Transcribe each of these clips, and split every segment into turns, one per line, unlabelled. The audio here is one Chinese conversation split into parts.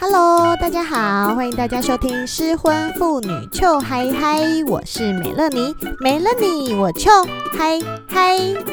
Hello，大家好，欢迎大家收听失婚妇女 Chill High High，我是美乐妮，美乐妮我 Chill High High。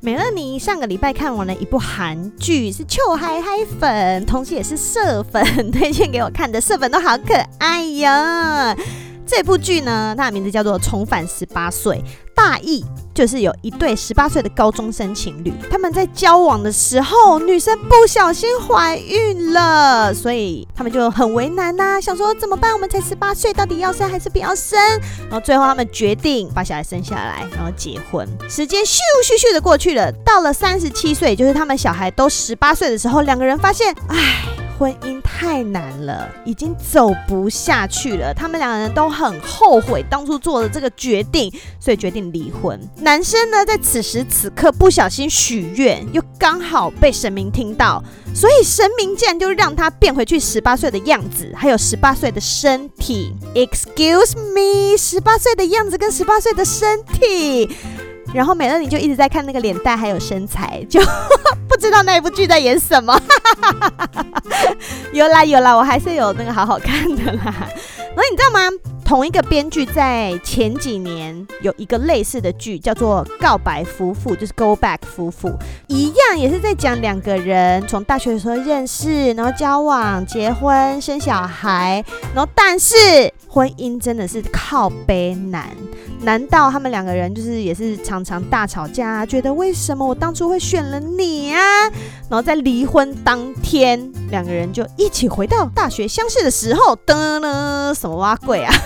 美乐妮上个礼拜看完了一部韩剧，是糗嗨嗨粉，同时也是色粉 推荐给我看的，色粉都好可爱呀。这部剧呢，它的名字叫做《重返十八岁》，大意就是有一对十八岁的高中生情侣，他们在交往的时候，女生不小心怀孕了，所以他们就很为难呐、想说怎么办？我们才十八岁，到底要生还是不要生？然后最后他们决定把小孩生下来，然后结婚。时间咻咻咻的过去了，到了三十七岁，就是他们小孩都十八岁的时候，两个人发现，唉。婚姻太难了，已经走不下去了。他们两个人都很后悔当初做的这个决定，所以决定离婚。男生呢，在此时此刻不小心许愿，又刚好被神明听到，所以神明竟然就让他变回去十八岁的样子，还有十八岁的身体。Excuse me，十八岁的样子跟十八岁的身体。然后美乐你就一直在看那个脸蛋还有身材，就 不知道那一部剧在演什么。有啦有啦，我还是有那个好好看的啦。然后你知道吗？同一个编剧在前几年有一个类似的剧，叫做《告白夫妇》，就是 Go Back 夫妇，一样也是在讲两个人从大学的时候认识，然后交往、结婚、生小孩，然后但是婚姻真的是靠背难。难道他们两个人就是也是常常大吵架？觉得为什么我当初会选了你啊？然后在离婚当天，两个人就一起回到大学相识的时候，噔噔，什么挖鬼啊？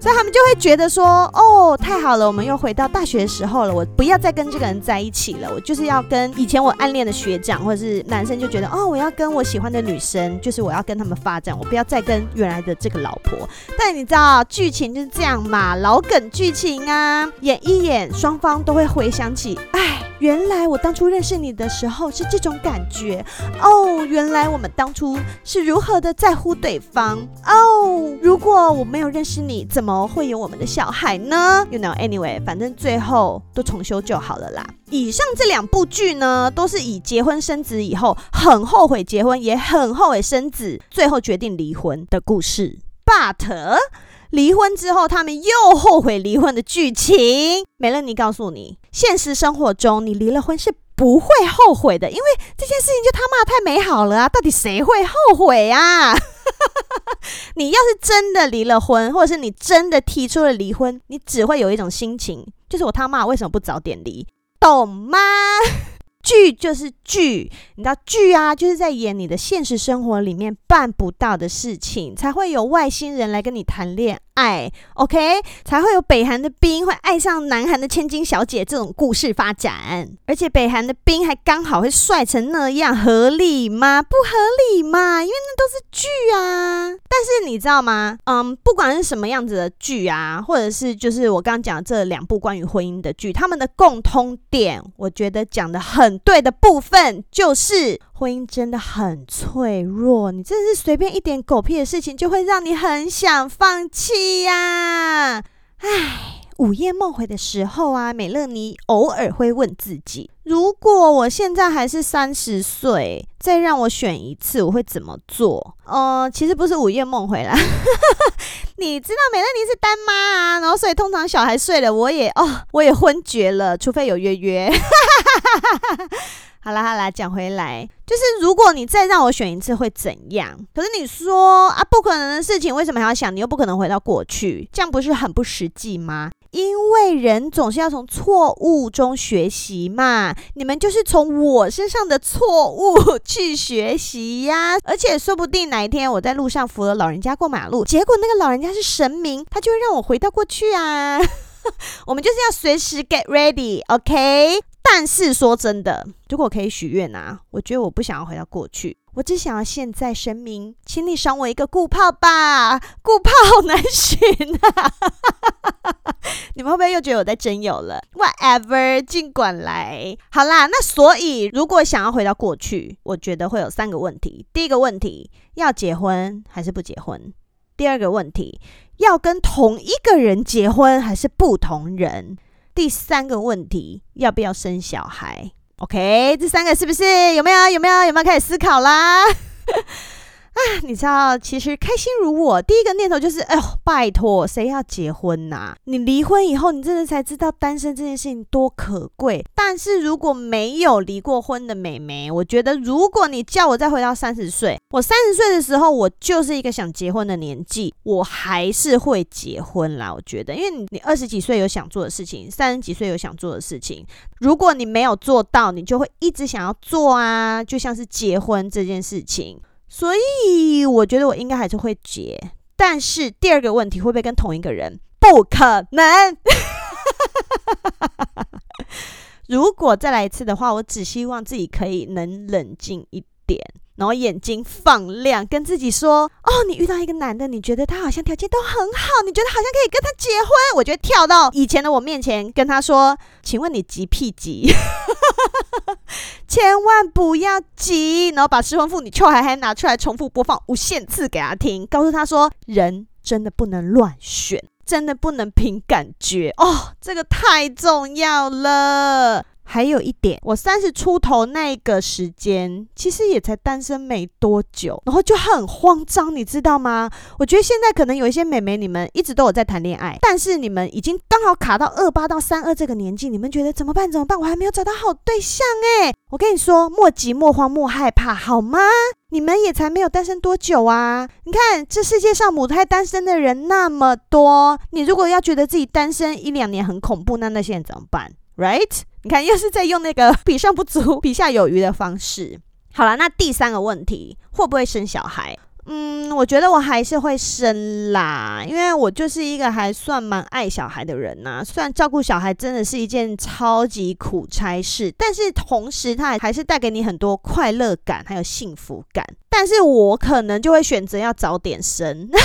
所以他们就会觉得说，哦，太好了，我们又回到大学的时候了。我不要再跟这个人在一起了，我就是要跟以前我暗恋的学长或者是男生，就觉得，哦，我要跟我喜欢的女生，就是我要跟他们发展，我不要再跟原来的这个老婆。但你知道剧情就是这样嘛，老。梗剧情啊，演一演，双方都会回想起，哎，原来我当初认识你的时候是这种感觉哦，原来我们当初是如何的在乎对方哦，如果我没有认识你，怎么会有我们的小孩呢？You know, anyway，反正最后都重修就好了啦。以上这两部剧呢，都是以结婚生子以后很后悔结婚，也很后悔生子，最后决定离婚的故事。But 离婚之后，他们又后悔离婚的剧情。美乐妮告诉你，现实生活中你离了婚是不会后悔的，因为这件事情就他妈太美好了啊！到底谁会后悔啊？你要是真的离了婚，或者是你真的提出了离婚，你只会有一种心情，就是我他妈为什么不早点离，懂吗？剧就是剧，你知道剧啊，就是在演你的现实生活里面办不到的事情，才会有外星人来跟你谈恋爱，OK？才会有北韩的兵会爱上南韩的千金小姐这种故事发展，而且北韩的兵还刚好会帅成那样，合理吗？不合理嘛，因为那都是剧啊。但是你知道吗？嗯，不管是什么样子的剧啊，或者是就是我刚刚讲的这两部关于婚姻的剧，他们的共通点，我觉得讲得很。对的部分就是婚姻真的很脆弱，你真的是随便一点狗屁的事情就会让你很想放弃呀！唉，午夜梦回的时候啊，美乐妮偶尔会问自己：如果我现在还是三十岁，再让我选一次，我会怎么做？呃，其实不是午夜梦回啦，你知道美乐妮是单妈啊，然后所以通常小孩睡了，我也哦，我也昏厥了，除非有约约。好啦好啦，讲回来，就是如果你再让我选一次会怎样？可是你说啊，不可能的事情，为什么还要想？你又不可能回到过去，这样不是很不实际吗？因为人总是要从错误中学习嘛。你们就是从我身上的错误去学习呀。而且说不定哪一天我在路上扶了老人家过马路，结果那个老人家是神明，他就会让我回到过去啊。我们就是要随时 get ready，OK？但是说真的，如果可以许愿啊，我觉得我不想要回到过去，我只想要现在神明，请你赏我一个固炮吧，固炮好难寻啊！你们会不会又觉得我在征友了？Whatever，尽管来。好啦，那所以如果想要回到过去，我觉得会有三个问题。第一个问题，要结婚还是不结婚？第二个问题，要跟同一个人结婚还是不同人？第三个问题，要不要生小孩？OK，这三个是不是有没有？有没有？有没有开始思考啦？啊，你知道，其实开心如我，第一个念头就是，哎呦，拜托，谁要结婚呐、你离婚以后，你真的才知道单身这件事情多可贵。但是如果没有离过婚的妹妹，我觉得，如果你叫我再回到三十岁，我三十岁的时候，我就是一个想结婚的年纪，我还是会结婚啦。我觉得，因为你你二十几岁有想做的事情，三十几岁有想做的事情，如果你没有做到，你就会一直想要做啊，就像是结婚这件事情。所以我觉得我应该还是会结，但是第二个问题会不会跟同一个人？不可能。如果再来一次的话，我只希望自己可以能冷静一点。然后眼睛放亮，跟自己说：“哦，你遇到一个男的，你觉得他好像条件都很好，你觉得好像可以跟他结婚。”我觉得跳到以前的我面前，跟他说：“请问你急屁急？千万不要急。”然后把失婚妇女臭孩孩拿出来重复播放无限次给他听，告诉他说：“人真的不能乱选，真的不能凭感觉哦，这个太重要了。”还有一点，我三十出头那个时间，其实也才单身没多久，然后就很慌张，你知道吗？我觉得现在可能有一些美眉，你们一直都有在谈恋爱，但是你们已经刚好卡到二八到三二这个年纪，你们觉得怎么办？怎么办？我还没有找到好对象诶。我跟你说，莫急莫慌莫害怕，好吗？你们也才没有单身多久啊！你看这世界上母胎单身的人那么多，你如果要觉得自己单身一两年很恐怖，那那现在怎么办？Right？你看，又是在用那个 比上不足，比下有余的方式。好了，那第三个问题，会不会生小孩？嗯，我觉得我还是会生啦，因为我就是一个还算蛮爱小孩的人呐。虽然照顾小孩真的是一件超级苦差事，但是同时它还是带给你很多快乐感，还有幸福感。但是我可能就会选择要早点生。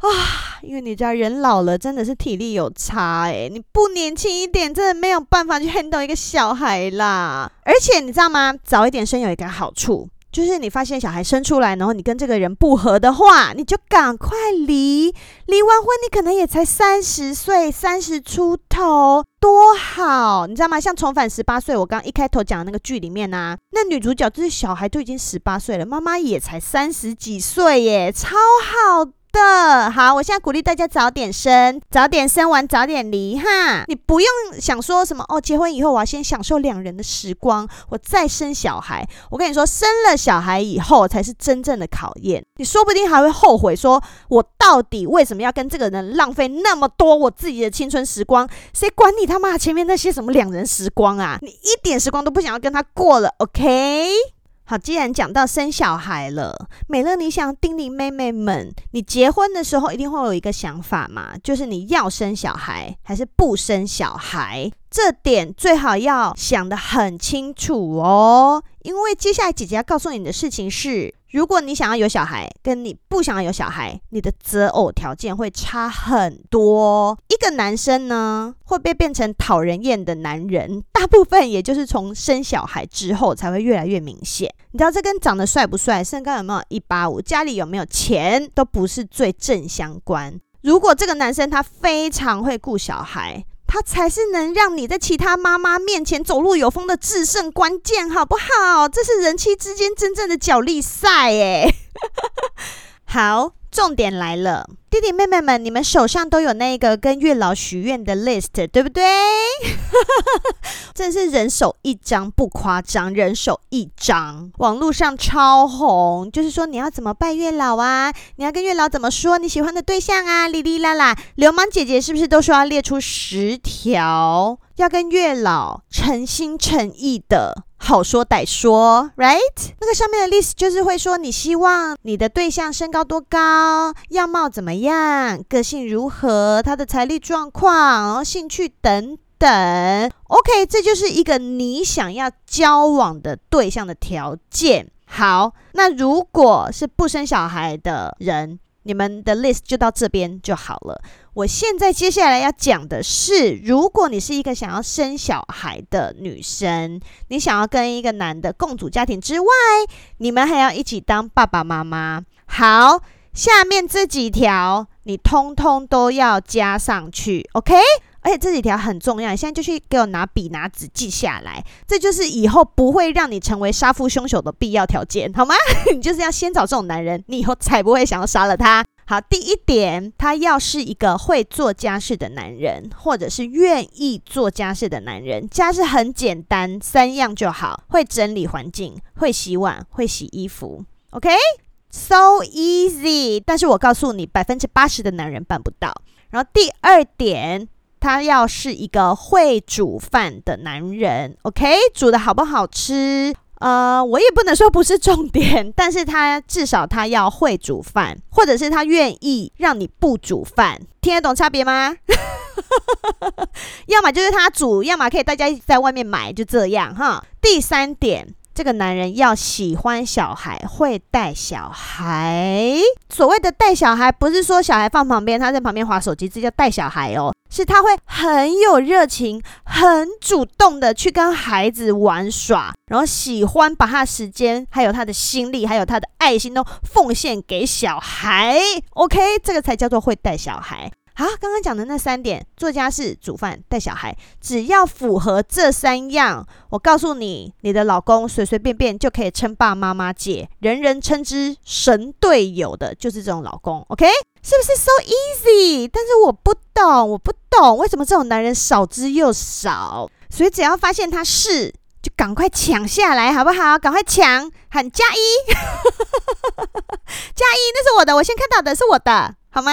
啊，因为你知道人老了真的是体力有差诶，你不年轻一点，真的没有办法去 handle 一个小孩啦。而且你知道吗？早一点生有一个好处，就是你发现小孩生出来，然后你跟这个人不合的话，你就赶快离。离完婚，你可能也才三十岁，三十出头，多好，你知道吗？像重返十八岁，我刚一开头讲的那个剧里面啊，那女主角就是小孩都已经十八岁了，妈妈也才三十几岁耶，超好。的好，我现在鼓励大家早点生，早点生完早点离哈。你不用想说什么哦，结婚以后我要先享受两人的时光，我再生小孩。我跟你说，生了小孩以后才是真正的考验，你说不定还会后悔，说我到底为什么要跟这个人浪费那么多我自己的青春时光？谁管你他妈前面那些什么两人时光啊？你一点时光都不想要跟他过了，OK？好，既然讲到生小孩了，美乐，你想叮咛妹妹们，你结婚的时候一定会有一个想法嘛，就是你要生小孩还是不生小孩？这点最好要想得很清楚哦，因为接下来姐姐要告诉你的事情是。如果你想要有小孩，跟你不想要有小孩，你的择偶条件会差很多。一个男生呢，会被变成讨人厌的男人，大部分也就是从生小孩之后才会越来越明显。你知道这跟长得帅不帅、身高有没有一八五、家里有没有钱都不是最正相关。如果这个男生他非常会顾小孩，他才是能让你在其他妈妈面前走路有风的制胜关键，好不好？这是人妻之间真正的角力赛，哎。好。重点来了，弟弟妹妹们，你们手上都有那个跟月老许愿的 list，对不对？真是人手一张，不夸张，人手一张。网络上超红，就是说你要怎么拜月老啊？你要跟月老怎么说你喜欢的对象啊？哩哩啦啦，流氓姐姐是不是都说要列出十条，要跟月老诚心诚意的？好说歹说，right？那个上面的 list 就是会说你希望你的对象身高多高，样貌怎么样，个性如何，他的财力状况、兴趣等等。OK，这就是一个你想要交往的对象的条件。好，那如果是不生小孩的人，你们的 list 就到这边就好了。我现在接下来要讲的是，如果你是一个想要生小孩的女生，你想要跟一个男的共组家庭之外，你们还要一起当爸爸妈妈。好，下面这几条你通通都要加上去，OK？而且这几条很重要，现在就去给我拿笔拿纸记下来，这就是以后不会让你成为杀父凶手的必要条件，好吗？你就是要先找这种男人，你以后才不会想要杀了他。好，第一点，他要是一个会做家事的男人，或者是愿意做家事的男人。家事很简单，三样就好：会整理环境，会洗碗，会洗衣服。OK，so easy。但是我告诉你，百分之八十的男人办不到。然后第二点，他要是一个会煮饭的男人。OK，煮的好不好吃？呃，我也不能说不是重点，但是他至少他要会煮饭，或者是他愿意让你不煮饭，听得懂差别吗？要么就是他煮，要么可以大家在外面买，就这样哈。第三点。这个男人要喜欢小孩，会带小孩。所谓的带小孩，不是说小孩放旁边，他在旁边滑手机，这叫带小孩哦。是他会很有热情，很主动的去跟孩子玩耍，然后喜欢把他的时间，还有他的心力，还有他的爱心都奉献给小孩。OK，这个才叫做会带小孩。好，刚刚讲的那三点，做家事、煮饭、带小孩，只要符合这三样，我告诉你，你的老公随随便便就可以称爸妈妈姐，人人称之神队友的，就是这种老公。OK，是不是 so easy？但是我不懂，我不懂为什么这种男人少之又少。所以只要发现他是，就赶快抢下来，好不好？赶快抢，喊加一，加一，那是我的，我先看到的是我的，好吗？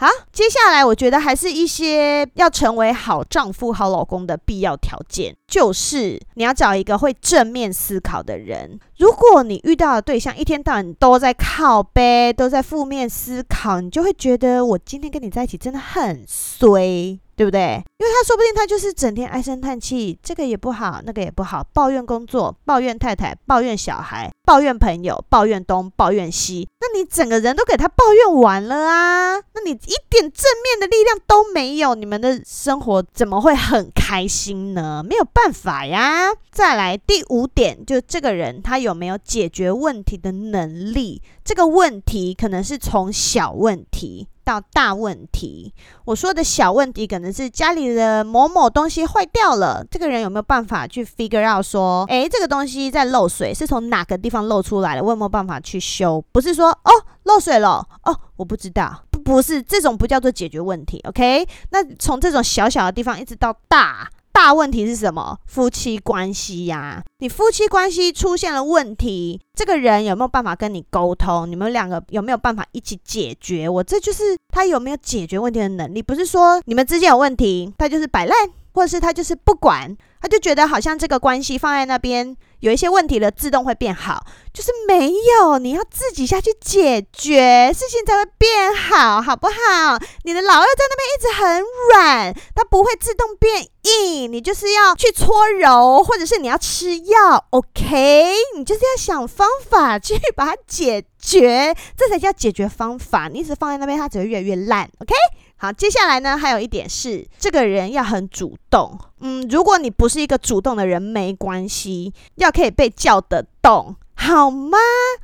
好，接下来我觉得还是一些要成为好丈夫、好老公的必要条件，就是你要找一个会正面思考的人。如果你遇到的对象一天到晚都在靠背，都在负面思考，你就会觉得我今天跟你在一起真的很衰。对不对？因为他说不定他就是整天唉声叹气，这个也不好，那个也不好，抱怨工作，抱怨太太，抱怨小孩，抱怨朋友，抱怨东，抱怨西。那你整个人都给他抱怨完了啊？那你一点正面的力量都没有，你们的生活怎么会很开心呢？没有办法呀。再来第五点，就这个人他有没有解决问题的能力？这个问题可能是从小问题。到大问题，我说的小问题可能是家里的某某东西坏掉了，这个人有没有办法去 figure out 说，诶，这个东西在漏水，是从哪个地方漏出来的？我有没有办法去修？不是说哦漏水了哦，我不知道，不不是这种不叫做解决问题，OK？那从这种小小的地方一直到大。大问题是什么？夫妻关系呀，你夫妻关系出现了问题，这个人有没有办法跟你沟通？你们两个有没有办法一起解决？我这就是他有没有解决问题的能力，不是说你们之间有问题，他就是摆烂，或者是他就是不管，他就觉得好像这个关系放在那边。有一些问题了，自动会变好，就是没有，你要自己下去解决，事情才会变好，好不好？你的老二在那边一直很软，它不会自动变硬，你就是要去搓揉，或者是你要吃药，OK？你就是要想方法去把它解决，这才叫解决方法。你一直放在那边，它只会越来越烂，OK？好，接下来呢，还有一点是，这个人要很主动。嗯，如果你不是一个主动的人，没关系，要可以被叫得动。好吗？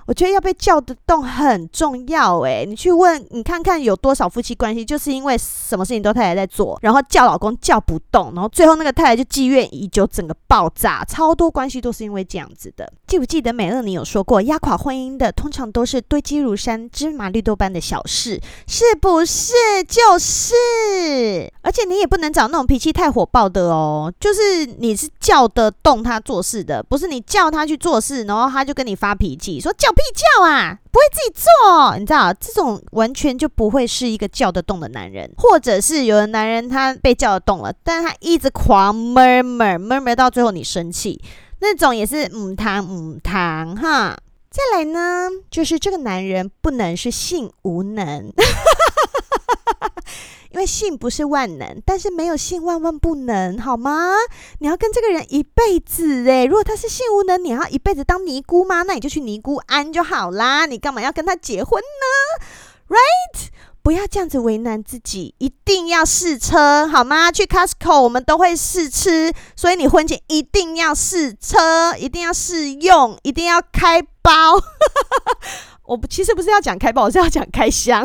我觉得要被叫得动很重要诶，你去问，你看看有多少夫妻关系，就是因为什么事情都太太在做，然后叫老公叫不动，然后最后那个太太就积怨已久，整个爆炸。超多关系都是因为这样子的。记不记得美乐你有说过，压垮婚姻的通常都是堆积如山、芝麻绿豆般的小事，是不是？就是。而且你也不能找那种脾气太火爆的哦，就是你是叫得动他做事的，不是你叫他去做事，然后他就跟。你发脾气说叫屁叫啊，不会自己做，你知道这种完全就不会是一个叫得动的男人，或者是有的男人他被叫得动了，但他一直狂 murmur murmur 到最后你生气，那种也是母汤母汤哈。再来呢，就是这个男人不能是性无能。因为性不是万能，但是没有性万万不能，好吗？你要跟这个人一辈子诶，如果他是性无能，你要一辈子当尼姑吗？那你就去尼姑庵就好啦。你干嘛要跟他结婚呢？Right？不要这样子为难自己，一定要试车，好吗？去 Costco 我们都会试吃，所以你婚前一定要试车，一定要试用，一定要开包。我不，其实不是要讲开包，我是要讲开箱。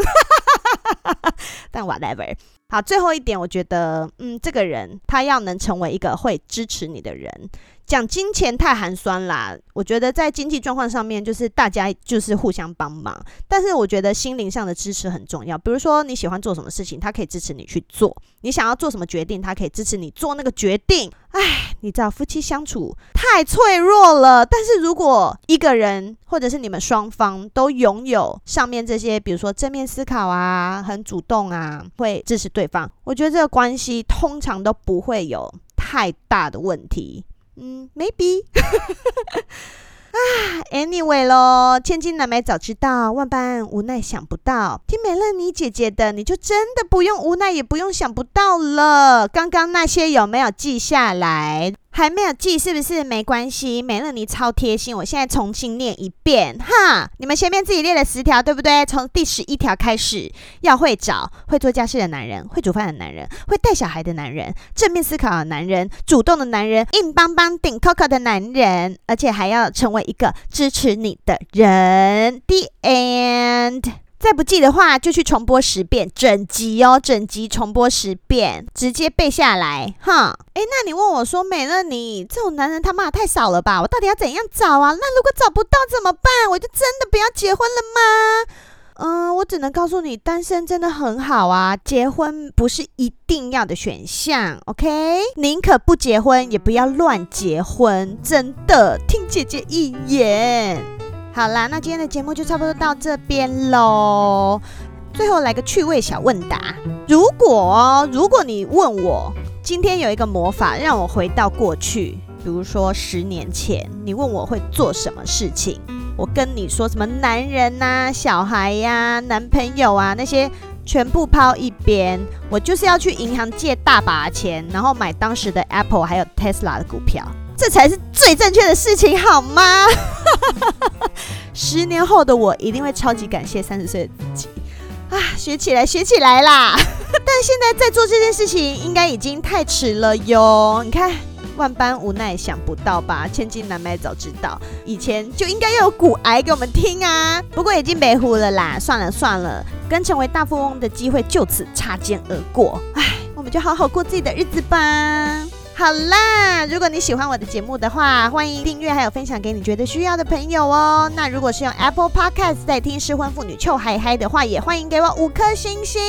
但 whatever，好，最后一点，我觉得，嗯，这个人他要能成为一个会支持你的人。讲金钱太寒酸啦，我觉得在经济状况上面，就是大家就是互相帮忙。但是我觉得心灵上的支持很重要。比如说你喜欢做什么事情，他可以支持你去做；你想要做什么决定，他可以支持你做那个决定。唉，你知道夫妻相处太脆弱了。但是如果一个人或者是你们双方都拥有上面这些，比如说正面思考啊，很主动啊，会支持对方，我觉得这个关系通常都不会有太大的问题。嗯，maybe 啊，anyway 咯，千金难买早知道，万般无奈想不到。听美乐妮姐姐的，你就真的不用无奈，也不用想不到了。刚刚那些有没有记下来？还没有记是不是？没关系，美乐妮超贴心，我现在重新念一遍哈。你们前面自己列了十条，对不对？从第十一条开始，要会找会做家事的男人，会煮饭的男人，会带小孩的男人，正面思考的男人，主动的男人，硬邦邦顶 Coco 的男人，而且还要成为一个支持你的人。The end。再不记的话，就去重播十遍，整集哦，整集重播十遍，直接背下来，哈。诶，那你问我说，美乐你，这种男人他妈太少了吧？我到底要怎样找啊？那如果找不到怎么办？我就真的不要结婚了吗？嗯，我只能告诉你，单身真的很好啊，结婚不是一定要的选项，OK？宁可不结婚，也不要乱结婚，真的，听姐姐一言。好啦，那今天的节目就差不多到这边喽。最后来个趣味小问答：如果如果你问我今天有一个魔法让我回到过去，比如说十年前，你问我会做什么事情？我跟你说什么男人呐、小孩呀、男朋友啊那些全部抛一边，我就是要去银行借大把钱，然后买当时的 Apple 还有 Tesla 的股票。这才是最正确的事情，好吗？十年后的我一定会超级感谢三十岁的自己啊！学起来，学起来啦！但现在在做这件事情，应该已经太迟了哟。你看，万般无奈想不到吧？千金难买早知道，以前就应该要有骨癌给我们听啊！不过已经没糊了啦，算了算了，跟成为大富翁的机会就此擦肩而过。唉，我们就好好过自己的日子吧。好啦，如果你喜欢我的节目的话，欢迎订阅还有分享给你觉得需要的朋友哦。那如果是用 Apple Podcast 在听失婚妇女臭嗨嗨的话，也欢迎给我五颗星星。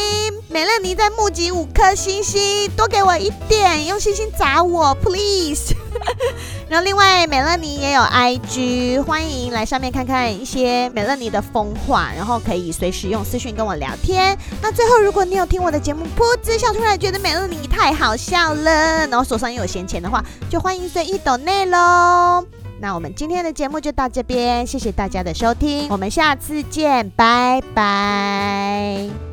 美乐妮在募集五颗星星，多给我一点，用星星砸我，please。然后另外，美乐妮也有 IG，欢迎来上面看看一些美乐妮的疯话，然后可以随时用私讯跟我聊天。那最后，如果你有听我的节目，噗嗤笑出来，觉得美乐妮太好笑了，然后手上又有闲钱的话，就欢迎随意抖内喽。那我们今天的节目就到这边，谢谢大家的收听，我们下次见，拜拜。